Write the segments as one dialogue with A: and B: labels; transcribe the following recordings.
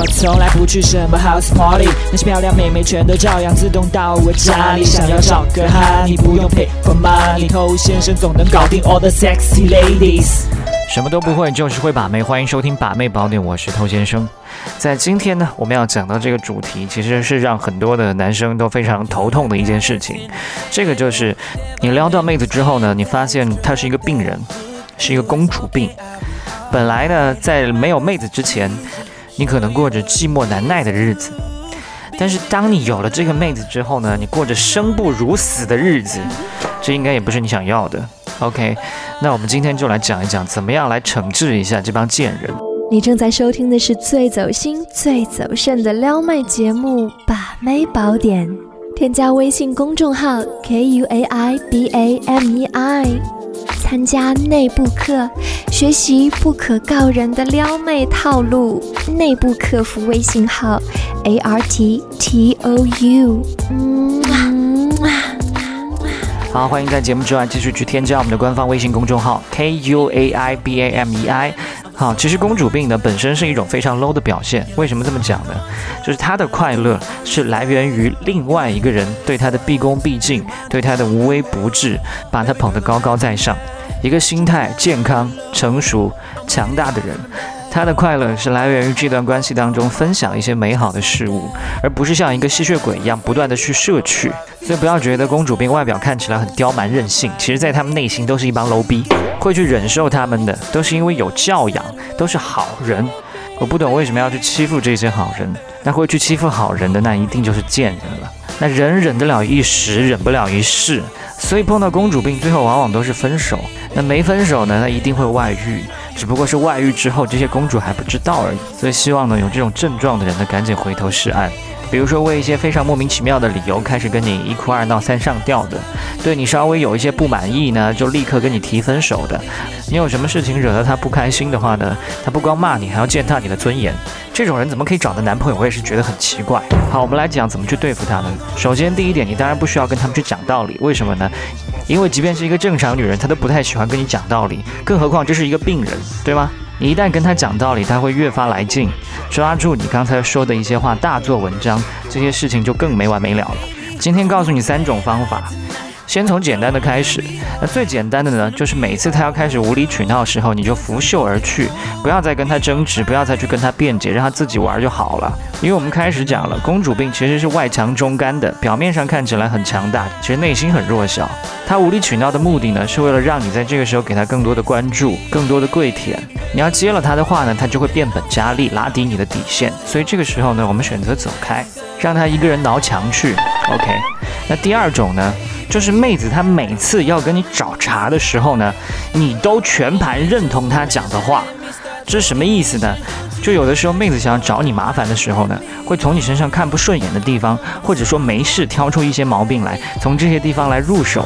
A: 我从来不去什么 house party，那些漂亮妹妹全都照样自动到我家里。想要找个哈，你不用 pay for money，偷先生总能搞定 all the sexy ladies。
B: 什么都不会，就是会把妹。欢迎收听《把妹宝典》，我是偷先生。在今天呢，我们要讲到这个主题，其实是让很多的男生都非常头痛的一件事情。这个就是你撩到妹子之后呢，你发现她是一个病人，是一个公主病。本来呢，在没有妹子之前，你可能过着寂寞难耐的日子。但是当你有了这个妹子之后呢，你过着生不如死的日子。这应该也不是你想要的。OK，那我们今天就来讲一讲，怎么样来惩治一下这帮贱人。
C: 你正在收听的是最走心、最走肾的撩妹节目《把妹宝典》，添加微信公众号 k u a i b a m e i，参加内部课，学习不可告人的撩妹套路。内部客服微信号 a r t t o u。
B: 好，欢迎在节目之外继续去添加我们的官方微信公众号 K U A I B A M E I。好，其实公主病呢本身是一种非常 low 的表现。为什么这么讲呢？就是她的快乐是来源于另外一个人对她的毕恭毕敬，对她的无微不至，把她捧得高高在上。一个心态健康、成熟、强大的人。他的快乐是来源于这段关系当中分享一些美好的事物，而不是像一个吸血鬼一样不断的去摄取。所以不要觉得公主病外表看起来很刁蛮任性，其实在他们内心都是一帮 low 逼。会去忍受他们的，都是因为有教养，都是好人。我不懂为什么要去欺负这些好人，那会去欺负好人的，那一定就是贱人了。那人忍得了一时，忍不了一世。所以碰到公主病，最后往往都是分手。那没分手呢，那一定会外遇。只不过是外遇之后，这些公主还不知道而已。所以希望呢，有这种症状的人呢，赶紧回头是岸。比如说为一些非常莫名其妙的理由开始跟你一哭二闹三上吊的，对你稍微有一些不满意呢，就立刻跟你提分手的。你有什么事情惹得他不开心的话呢，他不光骂你，还要践踏你的尊严。这种人怎么可以找的男朋友？我也是觉得很奇怪。好，我们来讲怎么去对付他们。首先第一点，你当然不需要跟他们去讲道理。为什么呢？因为即便是一个正常女人，她都不太喜欢跟你讲道理，更何况这是一个病人，对吗？你一旦跟她讲道理，她会越发来劲，抓住你刚才说的一些话大做文章，这些事情就更没完没了了。今天告诉你三种方法。先从简单的开始，那最简单的呢，就是每次他要开始无理取闹的时候，你就拂袖而去，不要再跟他争执，不要再去跟他辩解，让他自己玩就好了。因为我们开始讲了，公主病其实是外强中干的，表面上看起来很强大，其实内心很弱小。他无理取闹的目的呢，是为了让你在这个时候给他更多的关注，更多的跪舔。你要接了他的话呢，他就会变本加厉，拉低你的底线。所以这个时候呢，我们选择走开，让他一个人挠墙去。OK，那第二种呢？就是妹子，她每次要跟你找茬的时候呢，你都全盘认同她讲的话，这是什么意思呢？就有的时候妹子想要找你麻烦的时候呢，会从你身上看不顺眼的地方，或者说没事挑出一些毛病来，从这些地方来入手，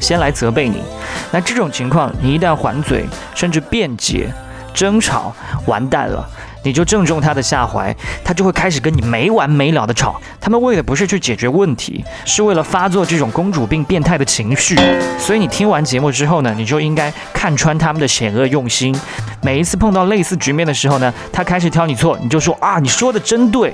B: 先来责备你。那这种情况，你一旦还嘴，甚至辩解、争吵，完蛋了。你就正中他的下怀，他就会开始跟你没完没了的吵。他们为的不是去解决问题，是为了发作这种公主病变态的情绪。所以你听完节目之后呢，你就应该看穿他们的险恶用心。每一次碰到类似局面的时候呢，他开始挑你错，你就说啊，你说的真对，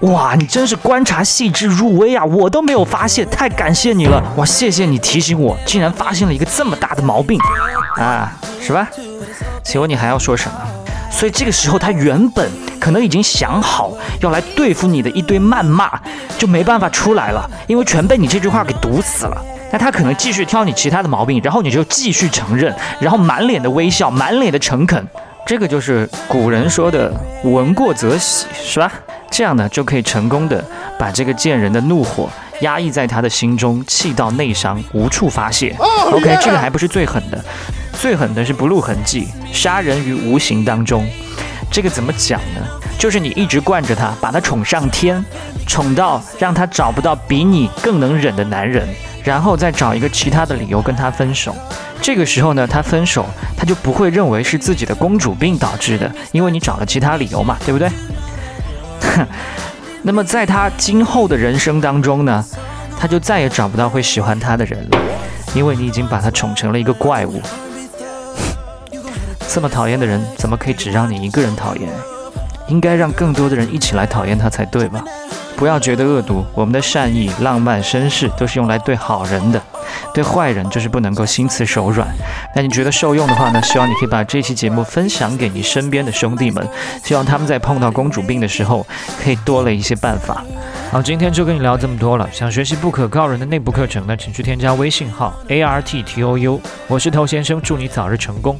B: 哇，你真是观察细致入微啊，我都没有发现，太感谢你了，哇，谢谢你提醒我，竟然发现了一个这么大的毛病啊，是吧？请问你还要说什么？所以这个时候，他原本可能已经想好要来对付你的一堆谩骂，就没办法出来了，因为全被你这句话给堵死了。那他可能继续挑你其他的毛病，然后你就继续承认，然后满脸的微笑，满脸的诚恳。这个就是古人说的“闻过则喜”，是吧？这样呢，就可以成功的把这个贱人的怒火压抑在他的心中，气到内伤，无处发泄。OK，这个还不是最狠的。最狠的是不露痕迹，杀人于无形当中。这个怎么讲呢？就是你一直惯着他，把他宠上天，宠到让他找不到比你更能忍的男人，然后再找一个其他的理由跟他分手。这个时候呢，他分手，他就不会认为是自己的公主病导致的，因为你找了其他理由嘛，对不对？那么在他今后的人生当中呢，他就再也找不到会喜欢他的人了，因为你已经把他宠成了一个怪物。这么讨厌的人，怎么可以只让你一个人讨厌？应该让更多的人一起来讨厌他才对吧？不要觉得恶毒，我们的善意、浪漫、绅士都是用来对好人的，对坏人就是不能够心慈手软。那你觉得受用的话呢？希望你可以把这期节目分享给你身边的兄弟们，希望他们在碰到公主病的时候可以多了一些办法。好，今天就跟你聊这么多了。想学习不可告人的内部课程呢，请去添加微信号 a r t t o u，我是头先生，祝你早日成功。